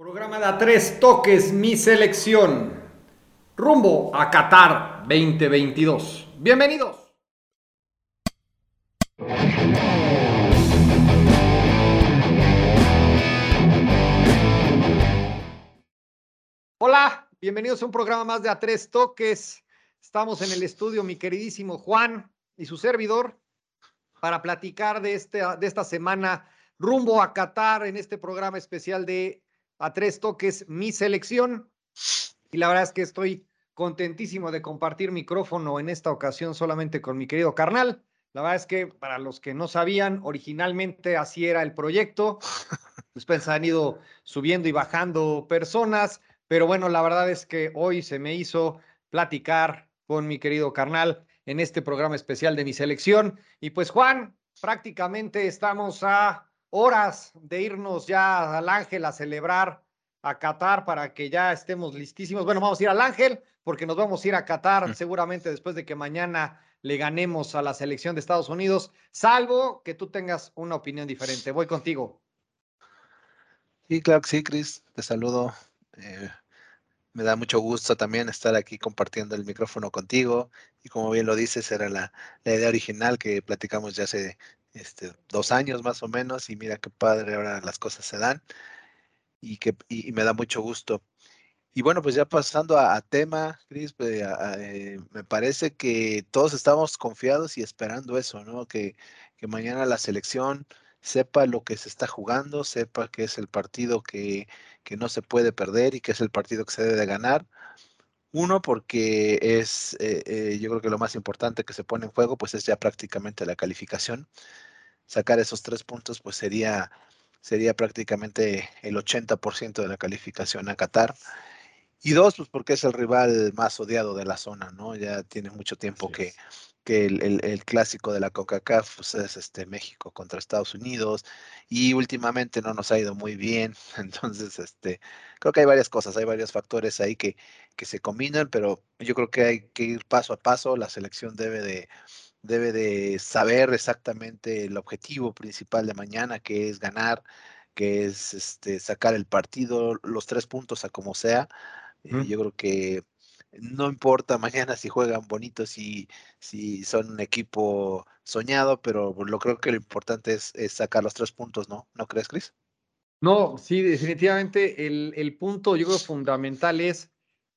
Programa de a tres toques, mi selección. Rumbo a Qatar 2022. Bienvenidos. Hola, bienvenidos a un programa más de a tres toques. Estamos en el estudio, mi queridísimo Juan y su servidor, para platicar de, este, de esta semana rumbo a Qatar en este programa especial de a tres toques mi selección. Y la verdad es que estoy contentísimo de compartir micrófono en esta ocasión solamente con mi querido carnal. La verdad es que para los que no sabían, originalmente así era el proyecto. Después han ido subiendo y bajando personas, pero bueno, la verdad es que hoy se me hizo platicar con mi querido carnal en este programa especial de mi selección. Y pues Juan, prácticamente estamos a horas de irnos ya al Ángel a celebrar a Qatar para que ya estemos listísimos. Bueno, vamos a ir al Ángel porque nos vamos a ir a Qatar seguramente después de que mañana le ganemos a la selección de Estados Unidos, salvo que tú tengas una opinión diferente. Voy contigo. Sí, claro que sí, Chris. Te saludo. Eh, me da mucho gusto también estar aquí compartiendo el micrófono contigo. Y como bien lo dices, era la, la idea original que platicamos ya hace este, dos años más o menos, y mira qué padre ahora las cosas se dan, y, que, y, me da mucho gusto. Y bueno, pues ya pasando a, tema, Cris, eh, me parece que todos estamos confiados y esperando eso, ¿no? Que, que mañana la selección sepa lo que se está jugando, sepa que es el partido que, que no se puede perder y que es el partido que se debe de ganar. Uno, porque es, eh, eh, yo creo que lo más importante que se pone en juego, pues es ya prácticamente la calificación. Sacar esos tres puntos, pues sería, sería prácticamente el 80% de la calificación a Qatar. Y dos, pues porque es el rival más odiado de la zona, ¿no? Ya tiene mucho tiempo que, que el, clásico de la CONCACAF pues es este México contra Estados Unidos y últimamente no nos ha ido muy bien, entonces este creo que hay varias cosas, hay varios factores ahí que, que se combinan, pero yo creo que hay que ir paso a paso, la selección debe de debe de saber exactamente el objetivo principal de mañana, que es ganar, que es este sacar el partido, los tres puntos a como sea. Eh, yo creo que no importa mañana si juegan bonitos, si, si son un equipo soñado, pero lo creo que lo importante es, sacar los tres puntos, ¿no? ¿No crees, Chris? No, sí, definitivamente el, el, punto yo creo fundamental es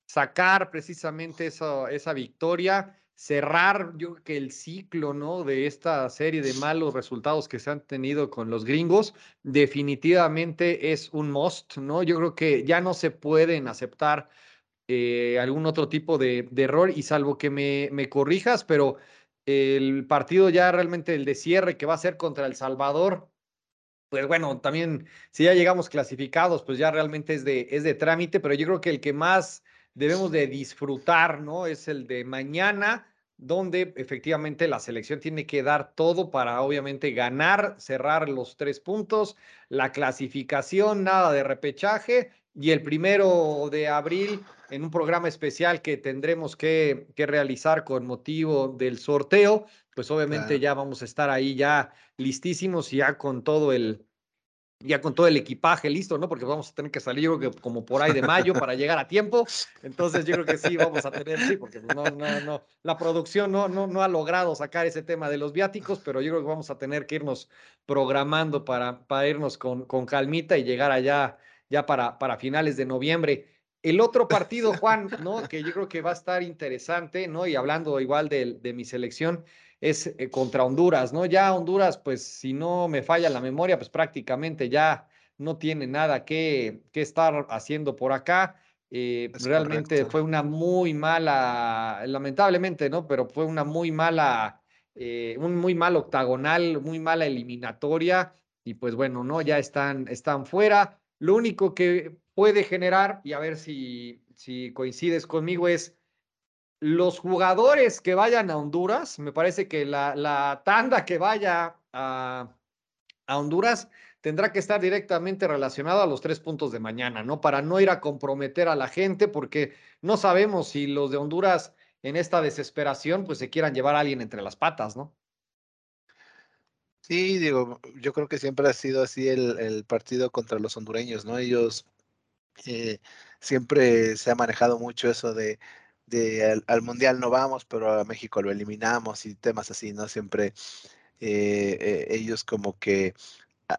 sacar precisamente esa, esa victoria, cerrar yo que el ciclo, ¿no? De esta serie de malos resultados que se han tenido con los gringos, definitivamente es un must, ¿no? Yo creo que ya no se pueden aceptar eh, algún otro tipo de, error y salvo que me, me, corrijas, pero el partido ya realmente el de cierre que va a ser contra El Salvador, pues bueno, también si ya llegamos clasificados, pues ya realmente es de, es de trámite, pero yo creo que el que más debemos de disfrutar, ¿no? Es el de mañana, donde efectivamente la selección tiene que dar todo para obviamente ganar, cerrar los tres puntos, la clasificación, nada de repechaje y el primero de abril en un programa especial que tendremos que, que realizar con motivo del sorteo, pues obviamente ya vamos a estar ahí ya listísimos y ya con todo el, ya con todo el equipaje listo, ¿no? Porque vamos a tener que salir yo creo que como por ahí de mayo para llegar a tiempo. Entonces yo creo que sí vamos a tener, sí, porque pues, no, no, no, la producción no, no, no ha logrado sacar ese tema de los viáticos, pero yo creo que vamos a tener que irnos programando para, para irnos con, con calmita y llegar allá ya para, para finales de noviembre. El otro partido, Juan, ¿no? Que yo creo que va a estar interesante, ¿no? Y hablando igual de, de mi selección, es eh, contra Honduras, ¿no? Ya Honduras, pues si no me falla la memoria, pues prácticamente ya no tiene nada que, que estar haciendo por acá. Eh, realmente fue una muy mala, lamentablemente, ¿no? Pero fue una muy mala, eh, un muy mal octagonal, muy mala eliminatoria. Y pues bueno, ¿no? Ya están, están fuera. Lo único que puede generar, y a ver si, si coincides conmigo, es los jugadores que vayan a Honduras, me parece que la, la tanda que vaya a, a, Honduras tendrá que estar directamente relacionada a los tres puntos de mañana, ¿no? Para no ir a comprometer a la gente, porque no sabemos si los de Honduras en esta desesperación, pues se quieran llevar a alguien entre las patas, ¿no? Sí, digo, yo creo que siempre ha sido así el, partido contra los hondureños, ¿no? Ellos Eh, siempre se ha manejado mucho eso de, al, Mundial no vamos, pero a México lo eliminamos y temas así, ¿no? Siempre eh, ellos como que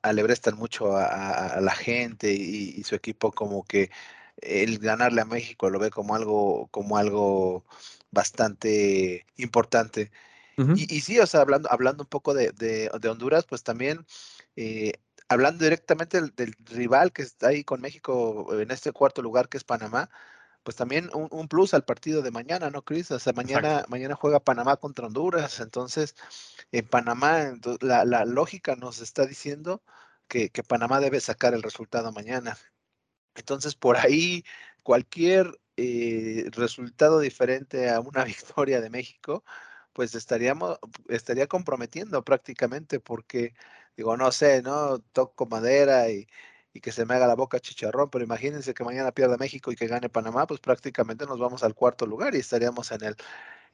alebrestan mucho a, la gente y, su equipo como que el ganarle a México lo ve como algo, como algo bastante importante. Y, sí, o sea, hablando, hablando un poco de, de, Honduras, pues también eh, hablando directamente del, rival que está ahí con México en este cuarto lugar, que es Panamá, pues también un, plus al partido de mañana, ¿no, Cris? O sea, mañana, mañana juega Panamá contra Honduras, entonces en Panamá la, la lógica nos está diciendo que, que, Panamá debe sacar el resultado mañana. Entonces, por ahí, cualquier eh, resultado diferente a una victoria de México, pues estaríamos, estaría comprometiendo prácticamente porque, digo, no sé, ¿no? Toco madera y, que se me haga la boca chicharrón, pero imagínense que mañana pierda México y que gane Panamá, pues prácticamente nos vamos al cuarto lugar y estaríamos en el,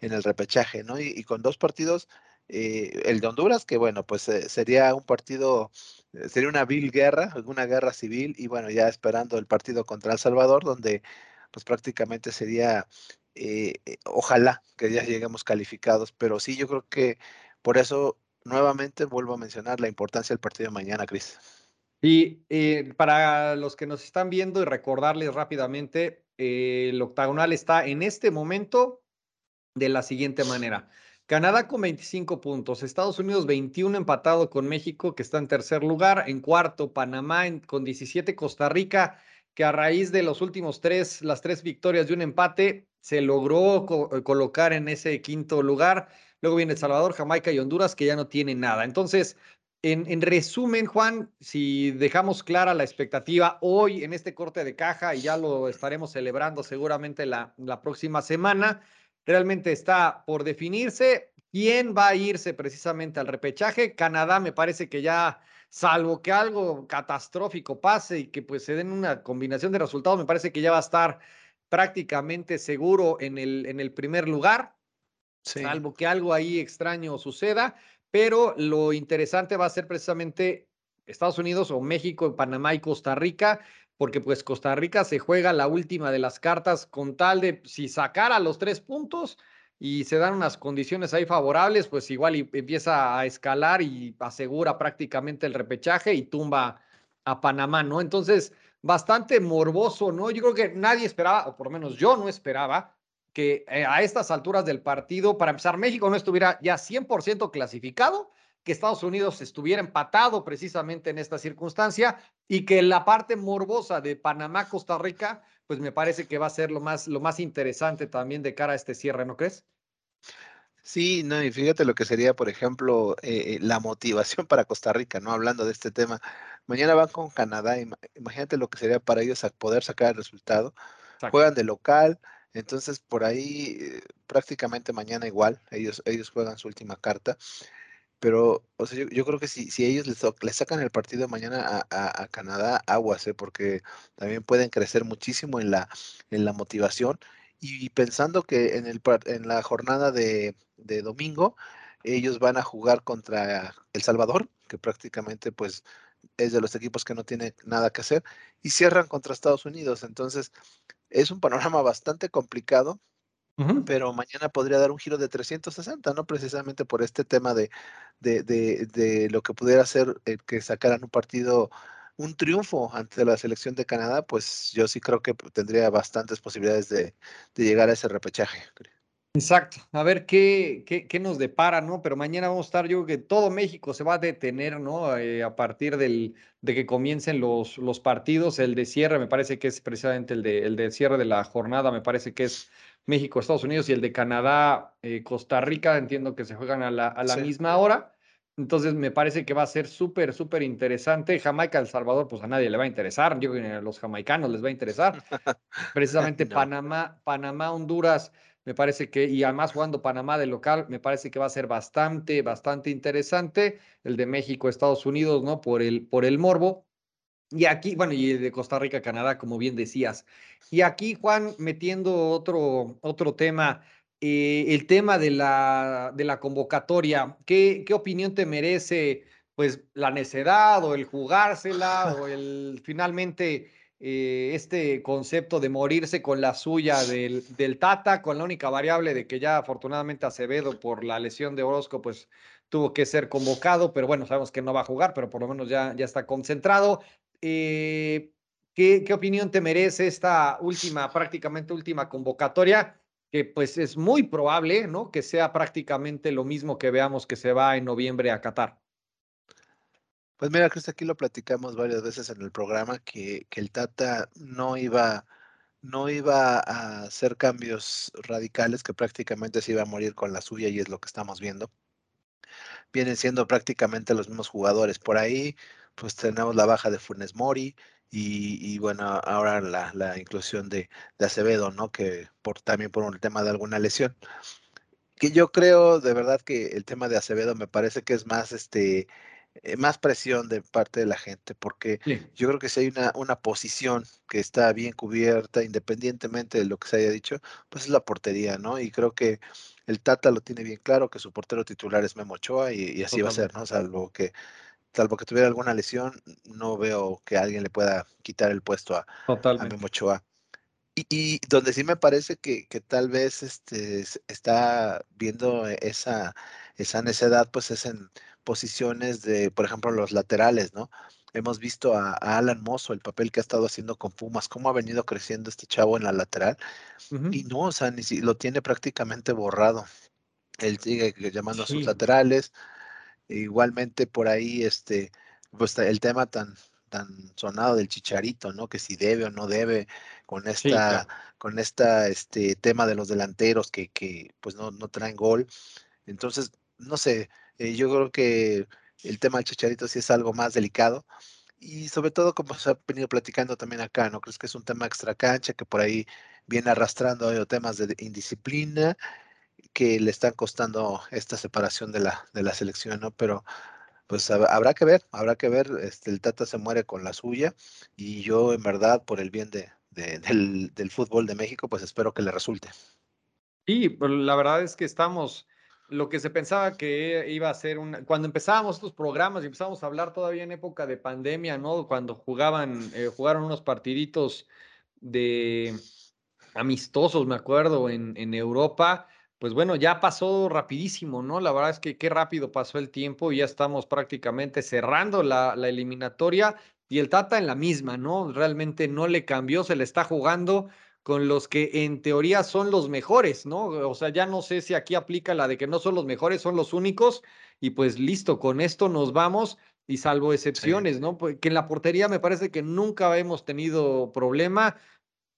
en el repechaje, ¿no? Y, con dos partidos, eh, el de Honduras, que bueno, pues eh, sería un partido eh, sería una vil guerra, una guerra civil, y bueno, ya esperando el partido contra El Salvador, donde pues prácticamente sería, eh, eh, ojalá que ya lleguemos calificados, pero sí, yo creo que por eso nuevamente vuelvo a mencionar la importancia del partido de mañana, Cris. Y para los que nos están viendo y recordarles rápidamente, el octagonal está en este momento de la siguiente manera. Canadá con 25 puntos, Estados Unidos 21 empatado con México que está en tercer lugar, en cuarto Panamá con 17, Costa Rica que a raíz de los últimos tres, las tres victorias de un empate, se logró eh, colocar en ese quinto lugar. Luego viene El Salvador, Jamaica y Honduras que ya no tienen nada. Entonces, en, en, resumen, Juan, si dejamos clara la expectativa hoy en este corte de caja y ya lo estaremos celebrando seguramente la, la próxima semana, realmente está por definirse quién va a irse precisamente al repechaje. Canadá me parece que ya, salvo que algo catastrófico pase y que pues se den una combinación de resultados, me parece que ya va a estar prácticamente seguro en el, en el primer lugar, salvo que algo ahí extraño suceda. Pero lo interesante va a ser precisamente Estados Unidos o México, Panamá y Costa Rica, porque pues Costa Rica se juega la última de las cartas con tal de si sacara los tres puntos y se dan unas condiciones ahí favorables, pues igual empieza a escalar y asegura prácticamente el repechaje y tumba a Panamá, ¿no? Entonces, bastante morboso, ¿no? Yo creo que nadie esperaba, o por lo menos yo no esperaba, que eh, a estas alturas del partido, para empezar, México no estuviera ya 100% clasificado que Estados Unidos estuviera empatado precisamente en esta circunstancia y que la parte morbosa de Panamá, Costa Rica, pues me parece que va a ser lo más, lo más interesante también de cara a este cierre, ¿no crees? Sí, no, y fíjate lo que sería, por ejemplo, eh, la motivación para Costa Rica, ¿no? Hablando de este tema. Mañana van con Canadá, imagínate lo que sería para ellos poder sacar el resultado. Juegan de local, entonces por ahí eh, prácticamente mañana igual, ellos, ellos juegan su última carta pero, o sea, yo, creo que si, si ellos les, sacan el partido mañana a, Canadá, aguas, ¿eh? porque también pueden crecer muchísimo en la, en la motivación. Y, pensando que en, el, en la jornada de, de, domingo, ellos van a jugar contra El Salvador, que prácticamente pues es de los equipos que no tiene nada que hacer, y cierran contra Estados Unidos. Entonces, es un panorama bastante complicado pero mañana podría dar un giro de 360, ¿no? Precisamente por este tema de, de, de, lo que pudiera ser que sacaran un partido, un triunfo ante la selección de Canadá, pues yo sí creo que tendría bastantes posibilidades de, llegar a ese repechaje. Exacto, a ver qué, qué, qué, nos depara, ¿no? Pero mañana vamos a estar, yo creo que todo México se va a detener, ¿no? Eh, a partir del, de que comiencen los, los partidos, el de cierre me parece que es precisamente el de, el de cierre de la jornada, me parece que es México, Estados Unidos y el de Canadá, eh, Costa Rica, entiendo que se juegan a la, a la misma hora. Entonces me parece que va a ser súper, súper interesante. Jamaica, El Salvador, pues a nadie le va a interesar. Yo creo que a los jamaicanos les va a interesar. Precisamente Panamá, Panamá, Honduras, me parece que, y además jugando Panamá de local, me parece que va a ser bastante, bastante interesante. El de México, Estados Unidos, ¿no? Por el, por el morbo. Y aquí, bueno, y de Costa Rica, Canadá, como bien decías. Y aquí, Juan, metiendo otro, otro tema, eh, el tema de la, de la convocatoria. ¿Qué, ¿Qué opinión te merece, pues, la necedad o el jugársela o el finalmente eh, este concepto de morirse con la suya del, del, Tata, con la única variable de que ya afortunadamente Acevedo por la lesión de Orozco, pues tuvo que ser convocado, pero bueno, sabemos que no va a jugar, pero por lo menos ya, ya está concentrado. Eh, ¿qué, ¿Qué opinión te merece esta última, prácticamente última convocatoria? Que pues es muy probable, ¿no? Que sea prácticamente lo mismo que veamos que se va en noviembre a Qatar. Pues mira, Chris, aquí lo platicamos varias veces en el programa que, que, el Tata no iba, no iba a hacer cambios radicales, que prácticamente se iba a morir con la suya y es lo que estamos viendo. Vienen siendo prácticamente los mismos jugadores. Por ahí, pues tenemos la baja de Funes Mori y, y bueno, ahora la, la inclusión de, de, Acevedo, ¿no? Que por, también por un tema de alguna lesión. Que yo creo de verdad que el tema de Acevedo me parece que es más este eh, más presión de parte de la gente, porque sí. yo creo que si hay una, una posición que está bien cubierta, independientemente de lo que se haya dicho, pues es la portería, ¿no? Y creo que el Tata lo tiene bien claro, que su portero titular es Memo Ochoa y, y así Totalmente. va a ser, ¿no? Salvo que, salvo que tuviera alguna lesión, no veo que alguien le pueda quitar el puesto a, a Memo Ochoa. Y, y, donde sí me parece que, que tal vez este, está viendo esa, esa necedad, pues es en posiciones de, por ejemplo, los laterales, ¿no? Hemos visto a, a, Alan Mozo, el papel que ha estado haciendo con Pumas, cómo ha venido creciendo este chavo en la lateral. Uh -huh. Y no, o sea, ni si, lo tiene prácticamente borrado. Él sigue llamando sí. a sus laterales. Igualmente por ahí, este, pues el tema tan, tan sonado del chicharito, ¿no? Que si debe o no debe, con esta, sí, claro. con esta, este tema de los delanteros que, que pues no, no traen gol. Entonces, no sé, eh, yo creo que el tema del chicharito sí es algo más delicado. Y sobre todo, como se ha venido platicando también acá, ¿no? Crees que es un tema extra cancha que por ahí viene arrastrando temas de indisciplina que le están costando esta separación de la, de la selección, ¿no? Pero pues habrá que ver, habrá que ver, este, el Tata se muere con la suya y yo en verdad, por el bien de, de, del, del fútbol de México, pues espero que le resulte. Sí, la verdad es que estamos lo que se pensaba que iba a ser un... Cuando empezábamos estos programas y empezábamos a hablar todavía en época de pandemia, ¿no? Cuando jugaban, eh, jugaron unos partiditos de amistosos, me acuerdo, en, en Europa, pues bueno, ya pasó rapidísimo, ¿no? La verdad es que qué rápido pasó el tiempo y ya estamos prácticamente cerrando la, la eliminatoria y el Tata en la misma, ¿no? Realmente no le cambió, se le está jugando con los que en teoría son los mejores, ¿no? O sea, ya no sé si aquí aplica la de que no son los mejores, son los únicos, y pues listo, con esto nos vamos, y salvo excepciones, sí. ¿no? Porque en la portería me parece que nunca hemos tenido problema.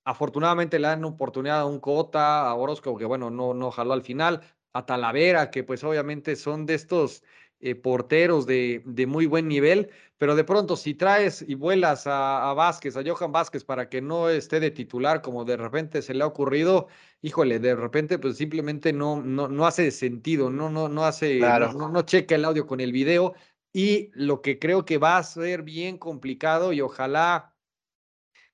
Afortunadamente le dan oportunidad a un Cota, a Orozco, que bueno, no, no jaló al final, a Talavera, que pues obviamente son de estos eh, porteros de, de, muy buen nivel, pero de pronto si traes y vuelas a, a, Vázquez, a Johan Vázquez, para que no esté de titular, como de repente se le ha ocurrido, híjole, de repente pues simplemente no, no, no hace sentido, no, no, no hace, claro. no, no checa el audio con el video, y lo que creo que va a ser bien complicado y ojalá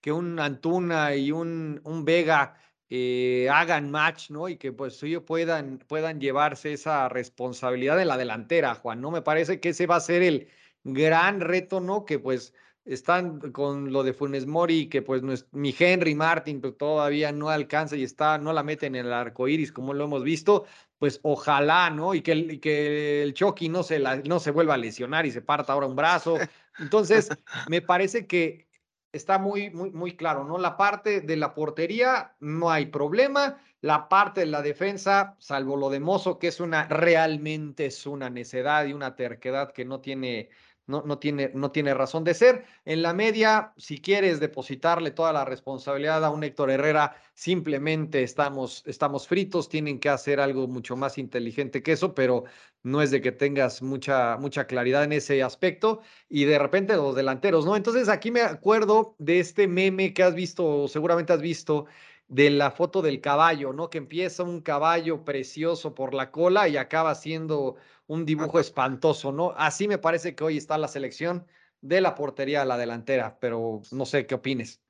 que un Antuna y un, un Vega eh, hagan match, ¿no? Y que pues ellos puedan, puedan llevarse esa responsabilidad de la delantera, Juan, ¿no? Me parece que ese va a ser el gran reto, ¿no? Que pues están con lo de Funes Mori, que pues no es, mi Henry Martin pues, todavía no alcanza y está, no la mete en el arco iris, como lo hemos visto, pues ojalá, ¿no? Y que, y que el Chucky no se, no se vuelva a lesionar y se parta ahora un brazo. Entonces, me parece que está muy, muy, muy claro, ¿no? La parte de la portería no hay problema. La parte de la defensa, salvo lo de Mozo, que es una, realmente es una necedad y una terquedad que no tiene, no, no, tiene, no tiene razón de ser. En la media, si quieres depositarle toda la responsabilidad a un Héctor Herrera, simplemente estamos, estamos fritos, tienen que hacer algo mucho más inteligente que eso, pero no es de que tengas mucha, mucha claridad en ese aspecto. Y de repente los delanteros, ¿no? Entonces aquí me acuerdo de este meme que has visto, seguramente has visto, de la foto del caballo, ¿no? Que empieza un caballo precioso por la cola y acaba siendo un dibujo espantoso, ¿no? Así me parece que hoy está la selección de la portería a la delantera, pero no sé qué opines.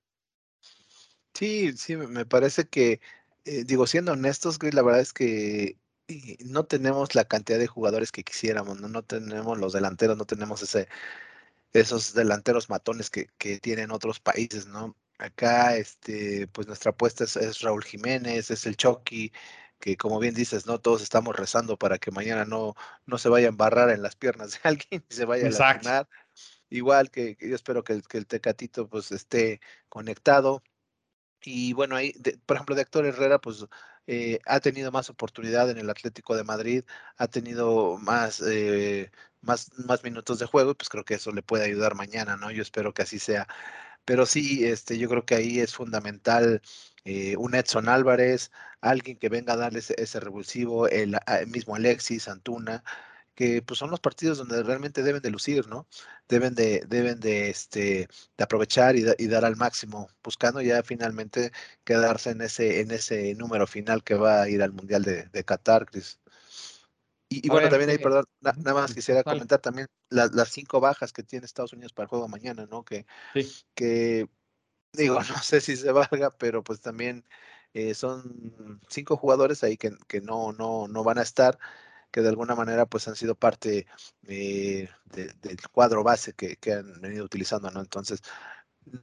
Sí, sí, me parece que, eh, digo, siendo honestos, la verdad es que no tenemos la cantidad de jugadores que quisiéramos, ¿no? No tenemos los delanteros, no tenemos ese, esos delanteros matones que, que tienen otros países, ¿no? Acá, este, pues nuestra apuesta es, Raúl Jiménez, es el Chucky, que como bien dices, ¿no? Todos estamos rezando para que mañana no, no se vaya a embarrar en las piernas de alguien y se vaya a lastimar. Igual que, yo espero que el, que el Tecatito pues esté conectado. Y bueno, ahí, por ejemplo, de Héctor Herrera, pues eh, ha tenido más oportunidad en el Atlético de Madrid, ha tenido más, eh, más, más minutos de juego, pues creo que eso le puede ayudar mañana, ¿no? Yo espero que así sea. Pero sí, este, yo creo que ahí es fundamental eh, un Edson Álvarez, alguien que venga a darle ese, revulsivo, el, mismo Alexis, Antuna, que pues son los partidos donde realmente deben de lucir, ¿no? Deben de, deben de, este, de aprovechar y, dar al máximo, buscando ya finalmente quedarse en ese, en ese número final que va a ir al Mundial de, de Qatar, Chris. Y, bueno, también ahí, perdón, nada más quisiera comentar también las cinco bajas que tiene Estados Unidos para el juego mañana, ¿no? Que, que digo, no sé si se valga, pero pues también eh, son cinco jugadores ahí que, que, no, no, no van a estar, que de alguna manera pues han sido parte eh, del cuadro base que, que, han venido utilizando, ¿no? Entonces,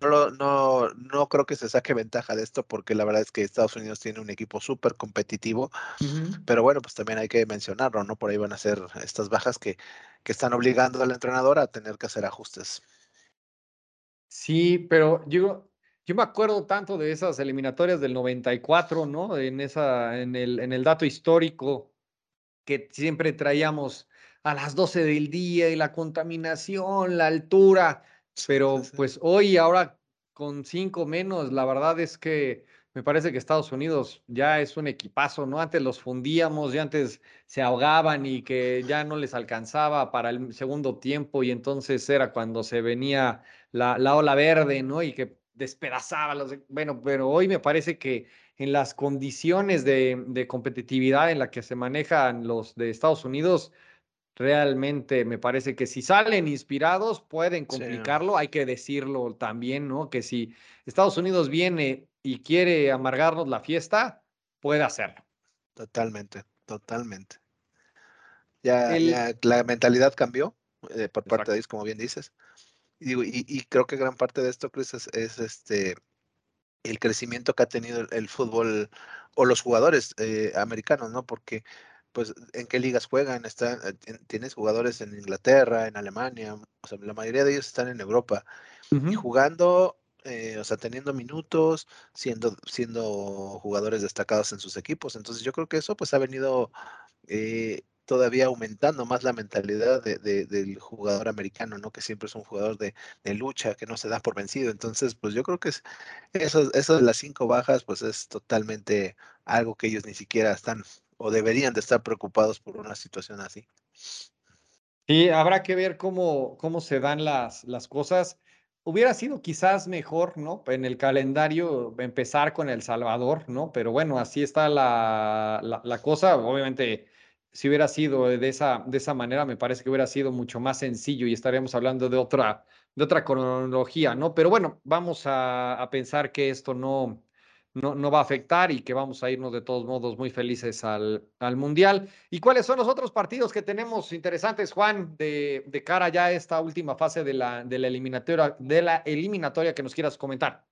no, no, no creo que se saque ventaja de esto porque la verdad es que Estados Unidos tiene un equipo súper competitivo, pero bueno, pues también hay que mencionarlo, ¿no? Por ahí van a ser estas bajas que, que están obligando al entrenador a tener que hacer ajustes. Sí, pero yo, yo me acuerdo tanto de esas eliminatorias del 94, ¿no? En, esa, en, el, en el dato histórico que siempre traíamos a las 12 del día y la contaminación, la altura pero pues hoy, ahora con cinco menos, la verdad es que me parece que Estados Unidos ya es un equipazo, ¿no? Antes los fundíamos, ya antes se ahogaban y que ya no les alcanzaba para el segundo tiempo y entonces era cuando se venía la, la ola verde, ¿no? Y que despedazaba los... Bueno, pero hoy me parece que en las condiciones de, de competitividad en la que se manejan los de Estados Unidos, realmente me parece que si salen inspirados pueden complicarlo, hay que decirlo también, ¿no? Que si Estados Unidos viene y quiere amargarnos la fiesta, puede hacerlo. Totalmente, totalmente. Ya, la mentalidad cambió eh, por parte de ellos, como bien dices. Y, y, creo que gran parte de esto, Chris, es, este el crecimiento que ha tenido el, fútbol o los jugadores eh, americanos, ¿no? Porque pues en qué ligas juegan, están, eh, tienes jugadores en Inglaterra, en Alemania, o sea, la mayoría de ellos están en Europa y jugando, eh, o sea, teniendo minutos, siendo, siendo jugadores destacados en sus equipos. Entonces yo creo que eso pues ha venido eh, todavía aumentando más la mentalidad del jugador americano, ¿no? Que siempre es un jugador de, lucha, que no se da por vencido. Entonces, pues yo creo que es, eso, eso de las cinco bajas, pues es totalmente algo que ellos ni siquiera están o deberían de estar preocupados por una situación así. Sí, habrá que ver cómo, cómo se dan las, las cosas. Hubiera sido quizás mejor, ¿no? En el calendario empezar con El Salvador, ¿no? Pero bueno, así está la, la, la cosa. Obviamente, si hubiera sido de esa, de esa manera, me parece que hubiera sido mucho más sencillo y estaríamos hablando de otra, de otra cronología, ¿no? Pero bueno, vamos a, a pensar que esto no, no, no, va a afectar y que vamos a irnos de todos modos muy felices al, al Mundial. ¿Y cuáles son los otros partidos que tenemos interesantes, Juan, de, de cara ya a esta última fase de la, de la, eliminatoria, de la eliminatoria que nos quieras comentar?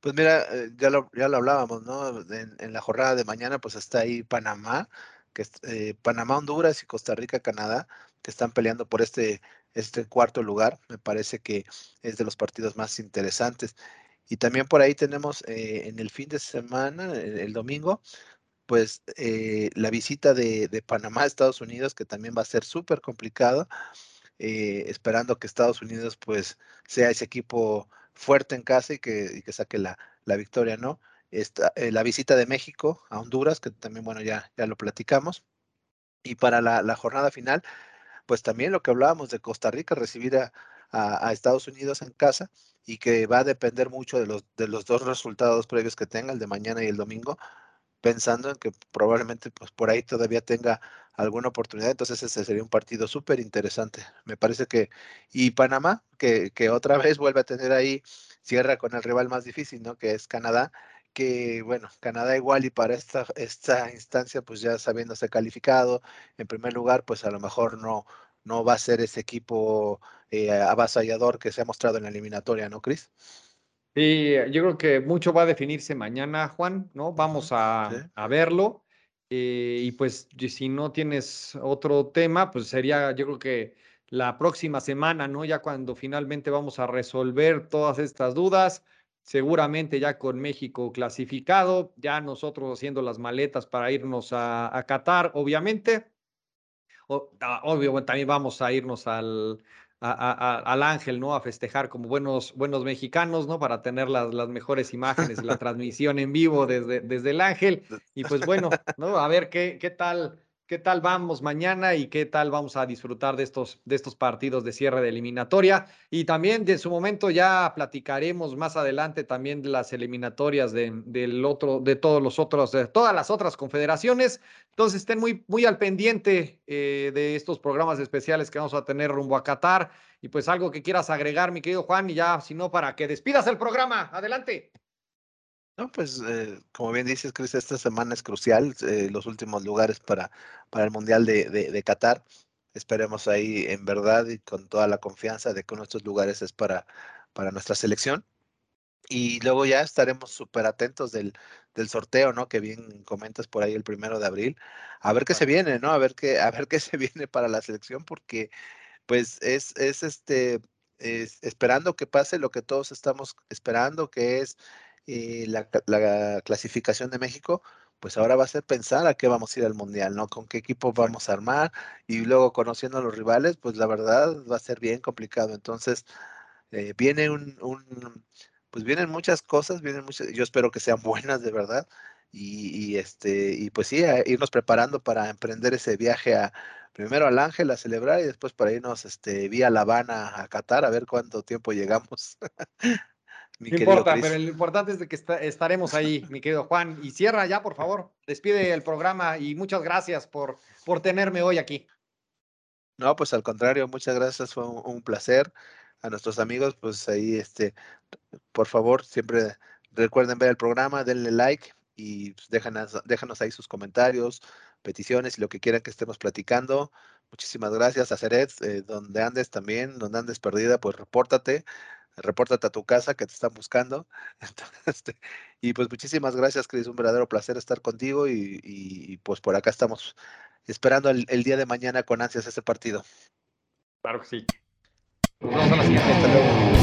Pues mira, eh, ya lo, ya lo hablábamos, ¿no? En, la jornada de mañana, pues está ahí Panamá, que eh, Panamá, Honduras y Costa Rica, Canadá, que están peleando por este, este cuarto lugar. Me parece que es de los partidos más interesantes. Y también por ahí tenemos eh, en el fin de semana, el, domingo, pues eh, la visita de, Panamá a Estados Unidos, que también va a ser súper complicado, eh, esperando que Estados Unidos pues sea ese equipo fuerte en casa y que, que saque la, la, victoria, ¿no? La visita de México a Honduras, que también, bueno, ya, ya lo platicamos. Y para la, la jornada final, pues también lo que hablábamos de Costa Rica, recibir a, a, Estados Unidos en casa y que va a depender mucho de los, de los dos resultados previos que tenga, el de mañana y el domingo, pensando en que probablemente pues por ahí todavía tenga alguna oportunidad, entonces ese sería un partido súper interesante. Me parece que, y Panamá, que, que, otra vez vuelve a tener ahí, cierra con el rival más difícil, ¿no? Que es Canadá, que bueno, Canadá igual y para esta, esta instancia, pues ya sabiéndose calificado, en primer lugar, pues a lo mejor no, no va a ser ese equipo eh, avasallador que se ha mostrado en la eliminatoria, ¿no, Cris? Sí, yo creo que mucho va a definirse mañana, Juan, ¿no? Vamos a, a verlo. Eh, y pues si no tienes otro tema, pues sería, yo creo que la próxima semana, ¿no? Ya cuando finalmente vamos a resolver todas estas dudas, seguramente ya con México clasificado, ya nosotros haciendo las maletas para irnos a, a Qatar, obviamente. O, ah, obvio, también vamos a irnos al, al ángel, ¿no? A festejar como buenos, buenos mexicanos, ¿no? Para tener las, las mejores imágenes la transmisión en vivo desde, desde el ángel. Y pues bueno, ¿no? A ver qué, qué tal qué tal vamos mañana y qué tal vamos a disfrutar de estos, de estos partidos de cierre de eliminatoria. Y también de su momento ya platicaremos más adelante también de las eliminatorias de, del otro, de todos los otros, de todas las otras confederaciones. Entonces estén muy, muy al pendiente eh, de estos programas especiales que vamos a tener rumbo a Qatar. Y pues algo que quieras agregar, mi querido Juan, y ya, si no, para que despidas el programa. Adelante. No, pues eh, como bien dices, Chris, esta semana es crucial, eh, los últimos lugares para, para el Mundial de, de, Qatar. Esperemos ahí en verdad y con toda la confianza de que uno de estos lugares es para, para nuestra selección. Y luego ya estaremos súper atentos del, del, sorteo, ¿no? Que bien comentas por ahí el primero de abril. A ver qué se viene, ¿no? A ver qué, a ver qué se viene para la selección, porque pues es, es este, es, esperando que pase lo que todos estamos esperando, que es eh, la, clasificación de México, pues ahora va a ser pensar a qué vamos a ir al Mundial, ¿no? Con qué equipo vamos a armar y luego conociendo a los rivales, pues la verdad va a ser bien complicado. Entonces, eh, viene un, pues vienen muchas cosas, vienen muchas, yo espero que sean buenas de verdad. Y, este, y pues sí, irnos preparando para emprender ese viaje a, primero al Ángel a celebrar y después para irnos este, vía La Habana a Qatar a ver cuánto tiempo llegamos. no importa, pero lo importante es de que estaremos ahí, mi querido Juan. Y cierra ya, por favor. Despide el programa y muchas gracias por, por tenerme hoy aquí. No, pues al contrario, muchas gracias, fue un, placer. A nuestros amigos, pues ahí, este, por favor, siempre recuerden ver el programa, denle like y pues, déjanos, déjanos ahí sus comentarios, peticiones y lo que quieran que estemos platicando. Muchísimas gracias a Ceret, eh, donde andes también, donde andes perdida, pues repórtate repórtate a tu casa que te están buscando. Este, y pues muchísimas gracias, Cris, un verdadero placer estar contigo y, pues por acá estamos esperando el, día de mañana con ansias ese partido. Claro que sí. Nos vemos a la siguiente. Hasta luego.